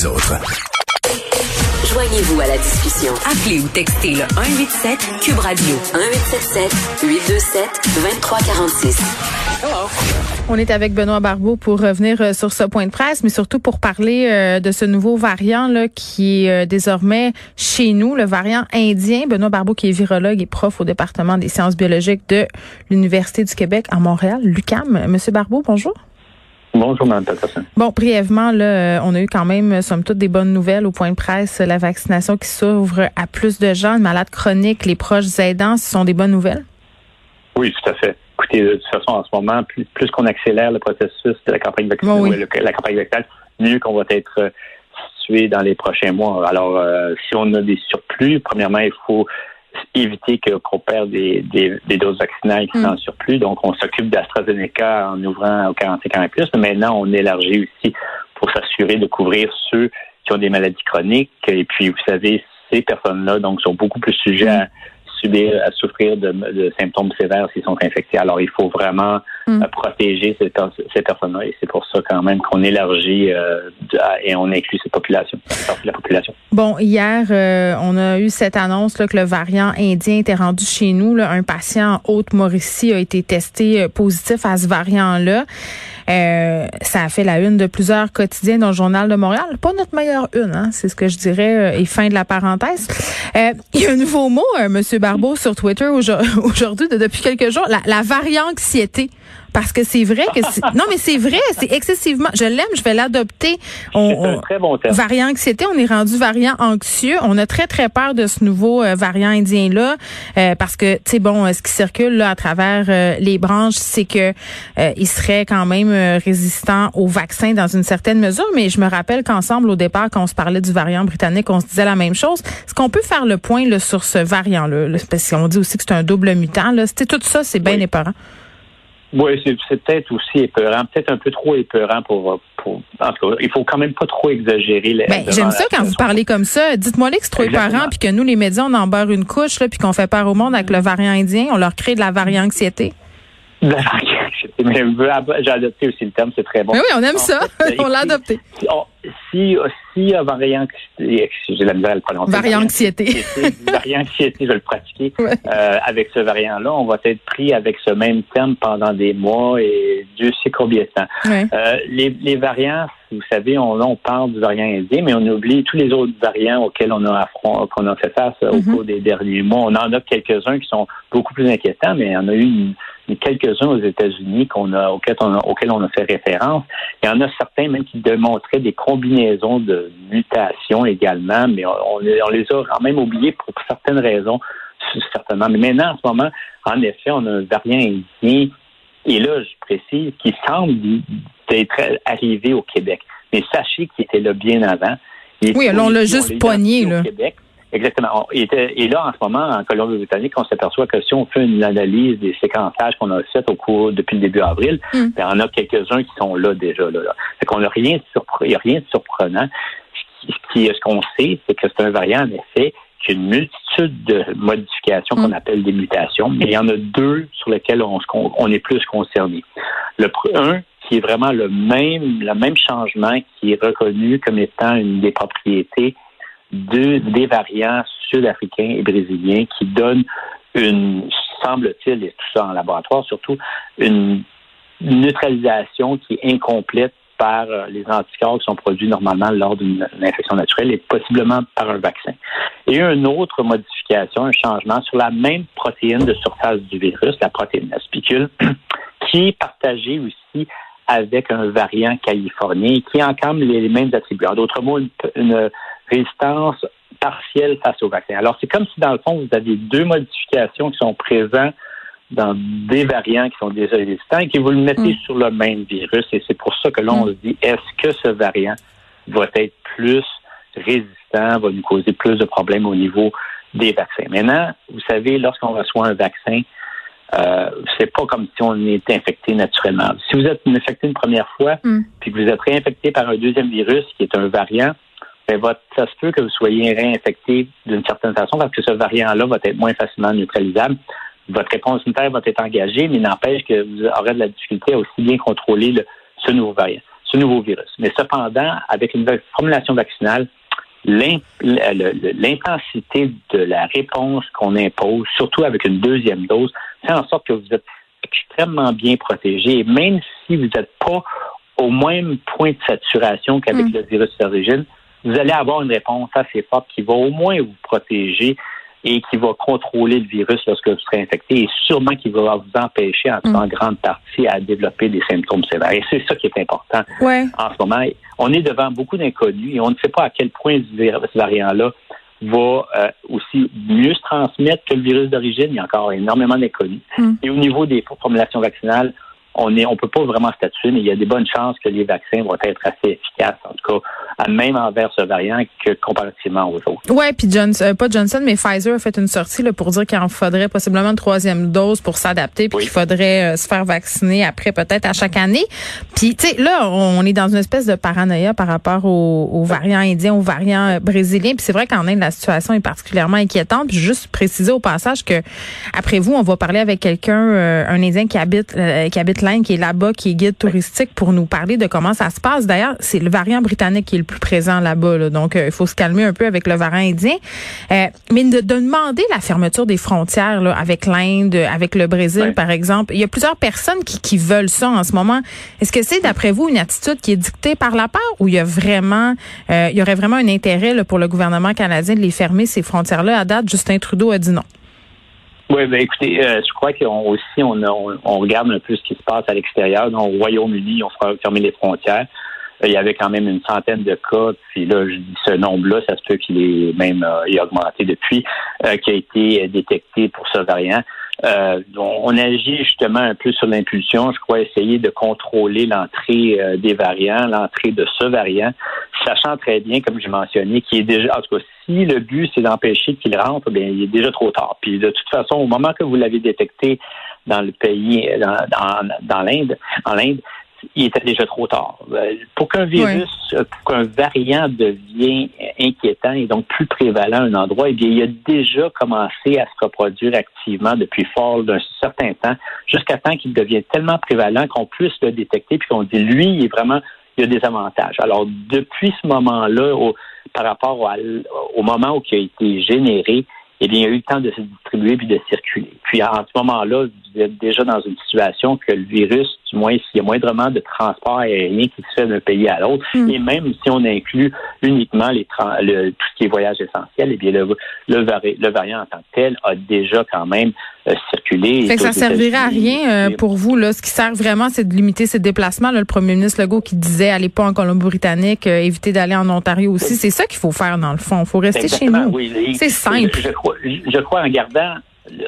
les autres. Joignez-vous à la discussion. Appelez ou textez le 187 Cube Radio 1877 827 2346. On est avec Benoît Barbeau pour revenir euh, sur ce point de presse, mais surtout pour parler euh, de ce nouveau variant là, qui est euh, désormais chez nous, le variant indien. Benoît Barbeau qui est virologue et prof au département des sciences biologiques de l'Université du Québec à Montréal, l'UCAM. Monsieur Barbeau, bonjour. Bonjour, Mme Patterson. Bon, brièvement, là, on a eu quand même, somme toute, des bonnes nouvelles au point de presse. La vaccination qui s'ouvre à plus de gens, les malades chroniques, les proches aidants, ce sont des bonnes nouvelles? Oui, tout à fait. Écoutez, de toute façon, en ce moment, plus, qu'on accélère le processus de la campagne vaccinale, la campagne vaccinale, mieux qu'on va être euh, situé dans les prochains mois. Alors, euh, si on a des surplus, premièrement, il faut éviter qu'on perde des, des, doses vaccinales qui sont en mm. surplus. Donc, on s'occupe d'AstraZeneca en ouvrant aux 45 ans et plus. Mais maintenant, on élargit aussi pour s'assurer de couvrir ceux qui ont des maladies chroniques. Et puis, vous savez, ces personnes-là, donc, sont beaucoup plus sujets à subir, à souffrir de, symptômes sévères s'ils sont infectés. Alors, il faut vraiment mm. euh, protéger ces, ces personnes-là. Et c'est pour ça quand même qu'on élargit euh, et on inclut cette population, la population. Bon, hier, euh, on a eu cette annonce là, que le variant indien était rendu chez nous. Là. Un patient en Haute-Mauricie a été testé positif à ce variant-là. Euh, ça a fait la une de plusieurs quotidiens dans le Journal de Montréal. Pas notre meilleure une, hein, c'est ce que je dirais, et fin de la parenthèse. Euh, il y a un nouveau mot, euh, Monsieur Barbeau, sur Twitter aujourd'hui, depuis quelques jours, la, la varianxiété. Parce que c'est vrai que non mais c'est vrai, c'est excessivement. Je l'aime, je vais l'adopter. On, un très bon terme. Variant anxiété, on est rendu variant anxieux. On a très très peur de ce nouveau euh, variant indien là, euh, parce que tu sais bon, euh, ce qui circule là à travers les branches, c'est que il serait quand même résistant au vaccin dans une certaine mesure. Mais je me rappelle qu'ensemble au départ, quand on se parlait du variant britannique, on se disait la même chose. Est-ce qu'on peut faire le point là, sur ce variant là, parce qu'on dit aussi que c'est un double mutant là. C'était tout ça, c'est bien épeurant. Oui, c'est peut-être aussi épeurant, peut-être un peu trop épeurant pour, pour. En tout cas, il faut quand même pas trop exagérer. Ben, J'aime ça quand vous parlez comme ça. Dites-moi que c'est trop épeurant, puis que nous, les médias, on en barre une couche, là, puis qu'on fait peur au monde avec le variant indien. On leur crée de la variant-anxiété. La variant-anxiété. Mais j'ai adopté aussi le terme, c'est très bon. oui, on aime ça. on l'a adopté si, si euh, variant, j'ai la misère à le prononcer. Variant-anxiété. Variant-anxiété, je vais le pratiquer. Euh, avec ce variant-là, on va être pris avec ce même terme pendant des mois et Dieu sait combien de temps. Euh, les, les, variants, vous savez, on, on parle du variant indien, mais on oublie tous les autres variants auxquels on a qu'on a fait face au mm-hmm. cours des derniers mois. On en a quelques-uns qui sont beaucoup plus inquiétants, mais en a eu une, quelques-uns aux États-Unis qu'on a, auxquels on a, auxquels on a fait référence. Il y en a certains même qui démontraient des combinaisons de mutations également, mais on, les a quand même oubliés pour certaines raisons, certainement. Mais maintenant, en ce moment, en effet, on a un variant indien, et là, je précise, qui semble être arrivé au Québec. Mais sachez qu'il était là bien avant. oui, alors on l'a juste poigné, là. Québec. Exactement. Et, là, en ce moment, en Colombie-Britannique, on s'aperçoit que si on fait une analyse des séquençages qu'on a fait au cours depuis le début avril, il y en a quelques-uns qui sont là déjà. Là, Fait qu'on n'a rien de il n'y a rien de surprenant. Ce, qui, ce qu'on sait, c'est que c'est un variant, en effet, qui a une multitude de modifications qu'on mm. appelle des mutations, mais il y en a deux sur lesquelles on, on est plus concerné. Le un, qui est vraiment le même, le même changement qui est reconnu comme étant une des propriétés des variants sud-africains et brésiliens qui donnent une, semble-t-il, et tout ça en laboratoire surtout, une neutralisation qui est incomplète par euh, les anticorps qui sont produits normalement lors d'une infection naturelle et possiblement par un vaccin. Et une autre modification, un changement sur la même protéine de surface du virus, la protéine spicule, qui est partagée aussi avec un variant californien qui même les mêmes attributs. En d'autres mots, une résistance partielle face au vaccin. Alors, c'est comme si, dans le fond, vous aviez deux modifications qui sont présentes dans des variants qui sont déjà résistants et que vous le mettez mm. sur le même virus. Et c'est pour ça que l'on se dit, est-ce que ce variant va être plus résistant, va nous causer plus de problèmes au niveau des vaccins? Maintenant, vous savez, lorsqu'on reçoit un vaccin, euh, c'est pas comme si on était infecté naturellement. Si vous êtes infecté une première fois, mm. puis que vous êtes réinfecté par un deuxième virus qui est un variant, ben, ça se peut que vous soyez réinfecté d'une certaine façon parce que ce variant-là va être moins facilement neutralisable. Votre réponse immunitaire va être engagée, mais n'empêche que vous aurez de la difficulté à aussi bien contrôler ce nouveau variant. ce nouveau virus. Mais cependant, avec une formulation vaccinale, l'intensité de la réponse qu'on impose, surtout avec une deuxième dose, fait en sorte que vous êtes extrêmement bien protégé. Et même si vous n'êtes pas au même point de saturation qu'avec mm. le virus d'origine, vous allez avoir une réponse assez forte qui va au moins vous protéger et qui va contrôler le virus lorsque vous serez infecté et sûrement qui va vous empêcher en, mm. grande partie à développer des symptômes sévères. Et c'est ça qui est important en ce moment. On est devant beaucoup d'inconnus et on ne sait pas à quel point ce variant-là va euh, aussi mieux se transmettre que le virus d'origine. Il y a encore énormément d'inconnus. Mm. Et au niveau des formulations vaccinales, on est, on peut pas vraiment statuer, mais il y a des bonnes chances que les vaccins vont être assez efficaces, en tout cas, même envers ce variant que comparativement aux autres. Ouais, puis Johnson, euh, pas Johnson, mais Pfizer a fait une sortie là, pour dire qu'il en faudrait possiblement une troisième dose pour s'adapter, puis qu'il faudrait euh, se faire vacciner après peut-être à chaque année. Puis tu sais, là, on est dans une espèce de paranoïa par rapport aux, variants indiens, aux variants euh, brésiliens. Puis c'est vrai qu'en Inde, la situation est particulièrement inquiétante. Puis juste préciser au passage que après vous, on va parler avec quelqu'un, un Indien qui habite, qui habite qui est là-bas, qui est guide touristique, pour nous parler de comment ça se passe. D'ailleurs, c'est le variant britannique qui est le plus présent là-bas. Donc, euh, il faut se calmer un peu avec le variant indien. Euh, mais de, demander la fermeture des frontières là, avec l'Inde, avec le Brésil, par exemple, il y a plusieurs personnes qui, qui veulent ça en ce moment. Est-ce que c'est, d'après vous, une attitude qui est dictée par la peur ou il y a vraiment, euh, il y aurait vraiment un intérêt là, pour le gouvernement canadien de les fermer, ces frontières-là? À date, Justin Trudeau a dit non. Oui, ben écoutez, euh, je crois qu'on aussi on, on, regarde un peu ce qui se passe à l'extérieur. Au Royaume-Uni, on fera fermer les frontières. Euh, il y avait quand même une centaine de cas, puis là, je dis ce nombre-là, ça se peut qu'il ait même euh, augmenté depuis, qui a été détecté pour ce variant. Euh, on agit justement un peu sur l'impulsion, je crois, essayer de contrôler l'entrée euh, des variants, l'entrée de ce variant, sachant très bien, comme j'ai mentionné, qu'il est déjà, en tout cas, si le but c'est d'empêcher qu'il rentre, bien, il est déjà trop tard. Puis de toute façon, au moment que vous l'avez détecté dans le pays, dans, l'Inde, en l'Inde, il était déjà trop tard. Euh, pour qu'un virus, euh, pour qu'un variant devienne inquiétant et donc plus prévalent à un endroit, eh bien, il a déjà commencé à se reproduire activement depuis fort d'un certain temps, jusqu'à temps qu'il devienne tellement prévalent qu'on puisse le détecter puis qu'on dit lui, il est vraiment, il a des avantages. Alors, depuis ce moment-là, par rapport au, moment où il a été généré, eh bien, il a eu le temps de se distribuer puis de circuler. Puis, en ce moment-là, vous êtes déjà dans une situation que le virus, du moins s'il y a moindrement de transport aérien qui se fait d'un pays à l'autre, hmm. et même si on inclut uniquement les le, tout ce qui est voyage essentiel, eh bien le, le, variant en tant que tel a déjà quand même euh, circulé. Fait que ça servirait à rien euh, pour vous. Là. Ce qui sert vraiment, c'est de limiter ses déplacements. le premier ministre Legault qui disait allez pas en Colombie-Britannique, euh, éviter d'aller en Ontario aussi. C'est ça qu'il faut faire dans le fond. Il faut rester chez nous. c'est simple. je crois en gardant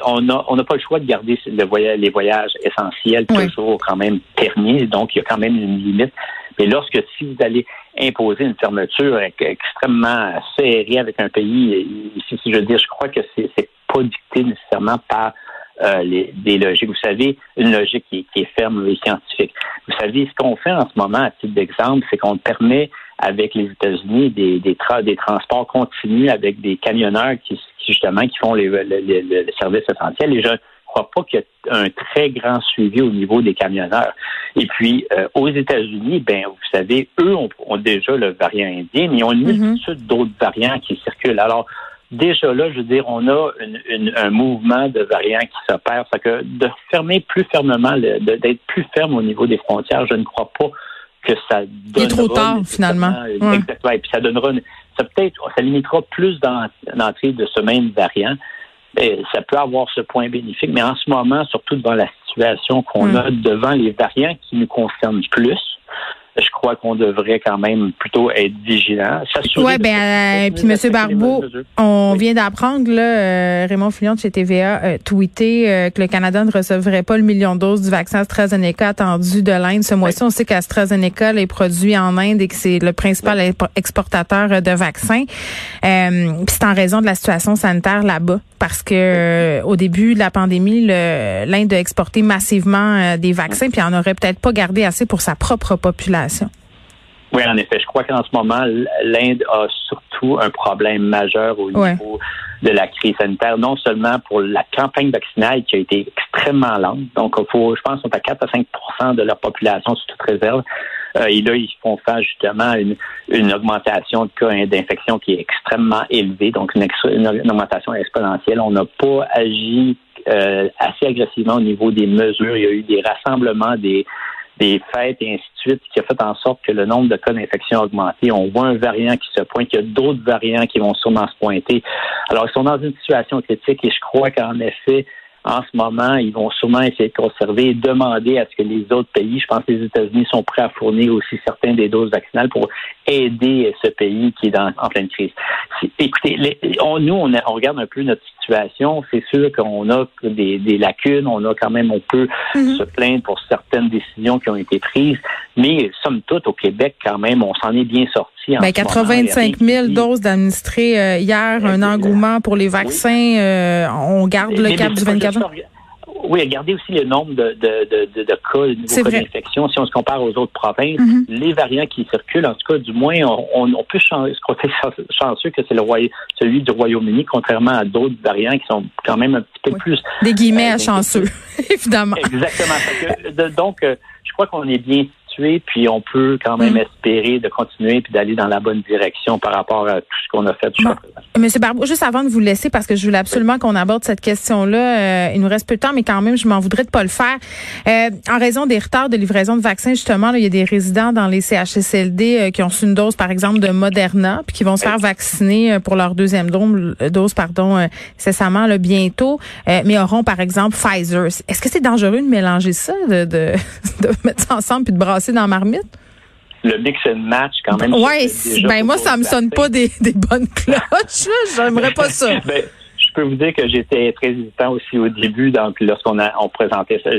on n'a pas le choix de garder les voyages essentiels toujours quand même permis, donc il y a quand même une limite. Mais lorsque si vous allez imposer une fermeture extrêmement serrée avec un pays, si, je veux dire, je crois que c'est pas dicté nécessairement par euh, des logiques. Vous savez, une logique qui, est ferme et scientifique. Vous savez, ce qu'on fait en ce moment, à titre d'exemple, c'est qu'on permet avec les États-Unis des, des, des transports continus avec des camionneurs qui, justement qui font les, les, services essentiels. Et je ne crois pas qu'il y ait un très grand suivi au niveau des camionneurs. Et puis, euh, aux États-Unis, ben, vous savez, eux ont, déjà le variant indien, mais ils ont une mm-hmm. multitude d'autres variants qui circulent. Alors, déjà là, je veux dire, on a un mouvement de variants qui s'opère. Ça que de fermer plus fermement, d'être plus ferme au niveau des frontières, je ne crois pas que ça donnera... Il est trop tard, finalement. Exactement. Et puis ça donnera... ça peut-être... Ça limitera plus d'entrée de ce même variant. Et ça peut avoir ce point bénéfique, mais en ce moment, surtout devant la situation qu'on hmm. a devant les variants qui nous concernent plus, je crois qu'on devrait quand même plutôt être vigilant. Oui, ben, euh, puis M. Barbeau, on vient d'apprendre, là, euh, Raymond Fillon de chez TVA euh, tweeté euh, que le Canada ne recevrait pas le million de doses du vaccin AstraZeneca attendu de l'Inde ce mois-ci. On sait qu'AstraZeneca est produit en Inde et que c'est le principal exportateur de vaccins. puis c'est en raison de la situation sanitaire là-bas parce que au début de la pandémie, l'Inde a exporté massivement des vaccins, puis en aurait peut-être pas gardé assez pour sa propre population. Oui, en effet. Je crois qu'en ce moment, l'Inde a surtout un problème majeur au niveau de la crise sanitaire, non seulement pour la campagne vaccinale qui a été extrêmement lente. Donc, faut, je pense, qu'on est à 4 à 5% de leur population sous toute réserve. et là, ils font face justement à une, une augmentation de cas d'infection qui est extrêmement élevée, donc une, une augmentation exponentielle. On n'a pas agi euh, assez agressivement au niveau des mesures. Il y a eu des rassemblements, des, des fêtes et ainsi de suite, qui a fait en sorte que le nombre de cas d'infection a augmenté. On voit un variant qui se pointe, il y a d'autres variants qui vont sûrement se pointer. Alors, ils sont dans une situation critique et je crois qu'en effet, en ce moment, ils vont sûrement essayer de conserver et demander à ce que les autres pays, je pense que les États-Unis sont prêts à fournir aussi certains des doses vaccinales pour aider ce pays qui est en pleine crise. Écoutez, nous, on, on, regarde un peu notre situation. C'est sûr qu'on a des, des, lacunes, on a quand même, on peut mm-hmm. se plaindre pour certaines décisions qui ont été prises, mais somme toute, au Québec, quand même, on s'en est bien sorti. Ben, 85 000 doses d'administrées euh, hier, un engouement pour les vaccins. Euh, on garde le cap du 24 oui, regardez aussi le nombre de, de, de, de cas, de nouveaux cas d'infection. Si on se compare aux autres provinces, mm-hmm. les variants qui circulent, en tout cas, du moins, on, on peut se compter chanceux que c'est le celui du Royaume-Uni, contrairement à d'autres variants qui sont quand même un petit peu plus... Des guillemets à euh, chanceux, évidemment. Exactement. donc, je crois qu'on est bien puis on peut quand même mm. espérer de continuer puis d'aller dans la bonne direction par rapport à tout ce qu'on a fait jusqu'à présent. Monsieur Barbeau, juste avant de vous laisser, parce que je voulais absolument qu'on aborde cette question-là, euh, il nous reste peu de temps, mais quand même, je m'en voudrais de pas le faire. Euh, en raison des retards de livraison de vaccins, justement, il y a des résidents dans les CHSLD euh, qui ont reçu une dose, par exemple, de Moderna, puis qui vont se faire vacciner pour leur deuxième dose, dose pardon, incessamment là, bientôt, mais auront, par exemple, Pfizer. Est-ce que c'est dangereux de mélanger ça, de, de, de mettre ça ensemble puis de brasser dans marmite? le mix and match quand même. Ouais, ben moi ça me sonne pas des, des bonnes cloches. J'aimerais pas ça. ben, je peux vous dire que j'étais très hésitant aussi au début, donc lorsqu'on a on présentait ça.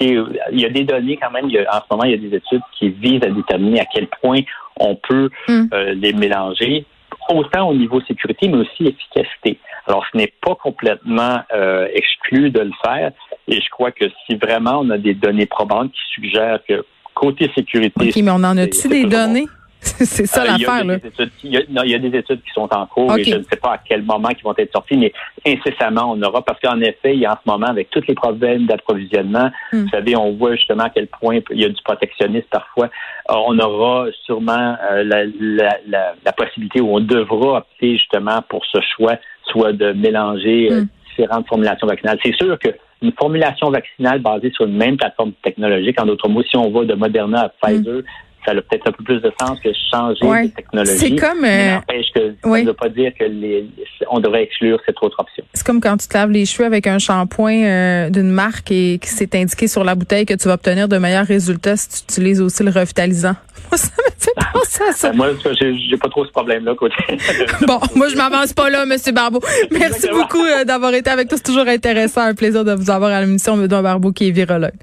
Il y a des données quand même. en ce moment, il y a des études qui visent à déterminer à quel point on peut hmm. euh, les mélanger, autant au niveau sécurité, mais aussi efficacité. Alors, ce n'est pas complètement euh, exclu de le faire. Et je crois que si vraiment on a des données probantes qui suggèrent que côté sécurité. OK, mais on en a-tu des données? c'est ça euh, l'affaire, là. Il y, a des études qui sont en cours et je ne sais pas à quel moment ils vont être sortis, mais incessamment, on aura, parce qu'en effet, il y a en ce moment, avec tous les problèmes d'approvisionnement, hmm. vous savez, on voit justement à quel point il y a du protectionnisme parfois. Euh, on aura sûrement euh, la, la, la, la, possibilité où on devra opter justement pour ce choix, soit de mélanger hmm. différentes formulations vaccinales. C'est sûr que une formulation vaccinale basée sur une même plateforme technologique. En d'autres mots, si on va de Moderna à Pfizer, mm. Ça a peut-être un peu plus de sens que changer de technologie. C'est comme. Mais euh, que ça ne veut pas dire que les, on devrait exclure cette autre option. C'est comme quand tu te laves les cheveux avec un shampoing euh, d'une marque et qui s'est indiqué sur la bouteille que tu vas obtenir de meilleurs résultats si tu utilises aussi le revitalisant. Moi, ça me fait penser à ça. moi, j'ai pas trop ce problème-là bon, moi, je m'avance pas là, Monsieur Barbeau. Merci beaucoup euh, d'avoir été avec nous. C'est toujours intéressant. Un plaisir de vous avoir à l'émission. Benoît Barbeau qui est virologue.